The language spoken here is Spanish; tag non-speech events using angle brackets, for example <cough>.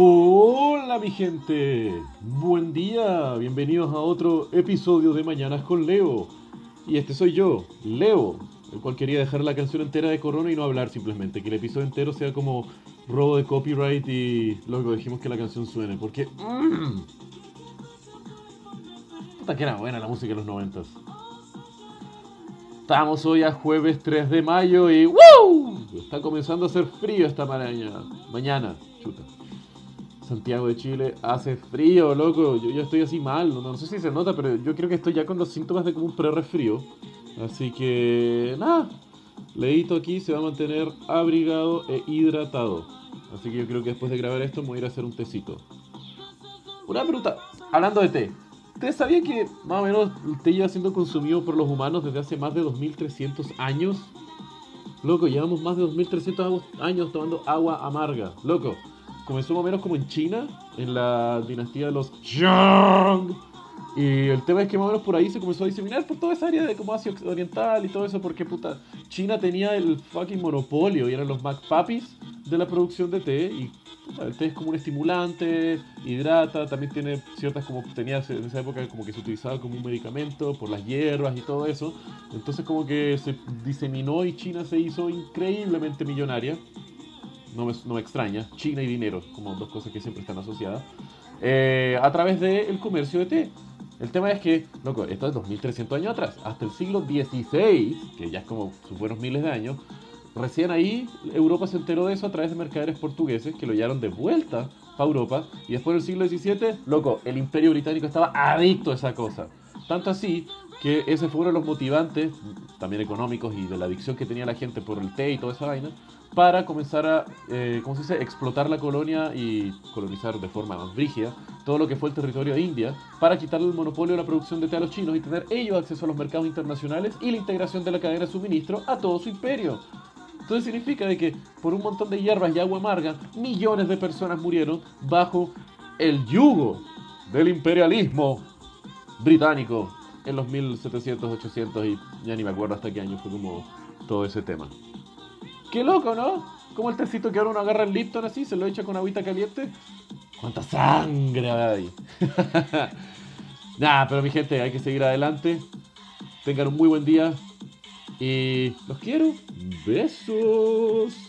Hola mi gente, buen día, bienvenidos a otro episodio de Mañanas con Leo. Y este soy yo, Leo, el cual quería dejar la canción entera de Corona y no hablar simplemente, que el episodio entero sea como robo de copyright y luego dijimos que la canción suene, porque... Mmm, puta que era buena la música de los noventas. Estamos hoy a jueves 3 de mayo y ¡Woo! Está comenzando a hacer frío esta mañana. Mañana, chuta. Santiago de Chile hace frío, loco. Yo ya estoy así mal. No, no, sé si se nota, pero yo creo que estoy ya con los síntomas de como un pre-resfrío. Así que, nada. Leito aquí se va a mantener abrigado e hidratado. Así que yo creo que después de grabar esto me voy a ir a hacer un tecito. Una pregunta. Hablando de té. ¿Ustedes sabían que más o menos el té lleva siendo consumido por los humanos desde hace más de 2300 años? Loco, llevamos más de 2300 años tomando agua amarga. Loco, comenzó más o menos como en China, en la dinastía de los Zhang. Y el tema es que más o menos por ahí se comenzó a diseminar por toda esa área de como Asia Oriental y todo eso, porque puta, China tenía el fucking monopolio y eran los McPapis de la producción de té. Y puta, el té es como un estimulante, hidrata, también tiene ciertas como tenía en esa época como que se utilizaba como un medicamento por las hierbas y todo eso. Entonces como que se diseminó y China se hizo increíblemente millonaria no me, no me, extraña, China y dinero, como dos cosas que siempre están asociadas, eh, a través del comercio de té. El tema es que, loco, esto es 2300 años atrás, hasta el siglo XVI, que ya es como sus buenos miles de años, recién ahí Europa se enteró de eso a través de mercaderes portugueses que lo llevaron de vuelta para Europa y después del siglo XVII, loco, el imperio británico estaba adicto a esa cosa. Tanto así que ese fue uno de los motivantes, también económicos y de la adicción que tenía la gente por el té y toda esa vaina, para comenzar a, eh, ¿cómo se dice?, explotar la colonia y colonizar de forma más brígida todo lo que fue el territorio de India, para quitarle el monopolio de la producción de té a los chinos y tener ellos acceso a los mercados internacionales y la integración de la cadena de suministro a todo su imperio. Entonces significa de que por un montón de hierbas y agua amarga, millones de personas murieron bajo el yugo del imperialismo británico en los 1700, 800 y ya ni me acuerdo hasta qué año fue como todo ese tema. Qué loco, ¿no? Como el tecito que ahora uno agarra el Lipton así, se lo echa con agüita caliente. ¿Cuánta sangre hay? <laughs> Nada, pero mi gente, hay que seguir adelante. Tengan un muy buen día. Y los quiero. Besos.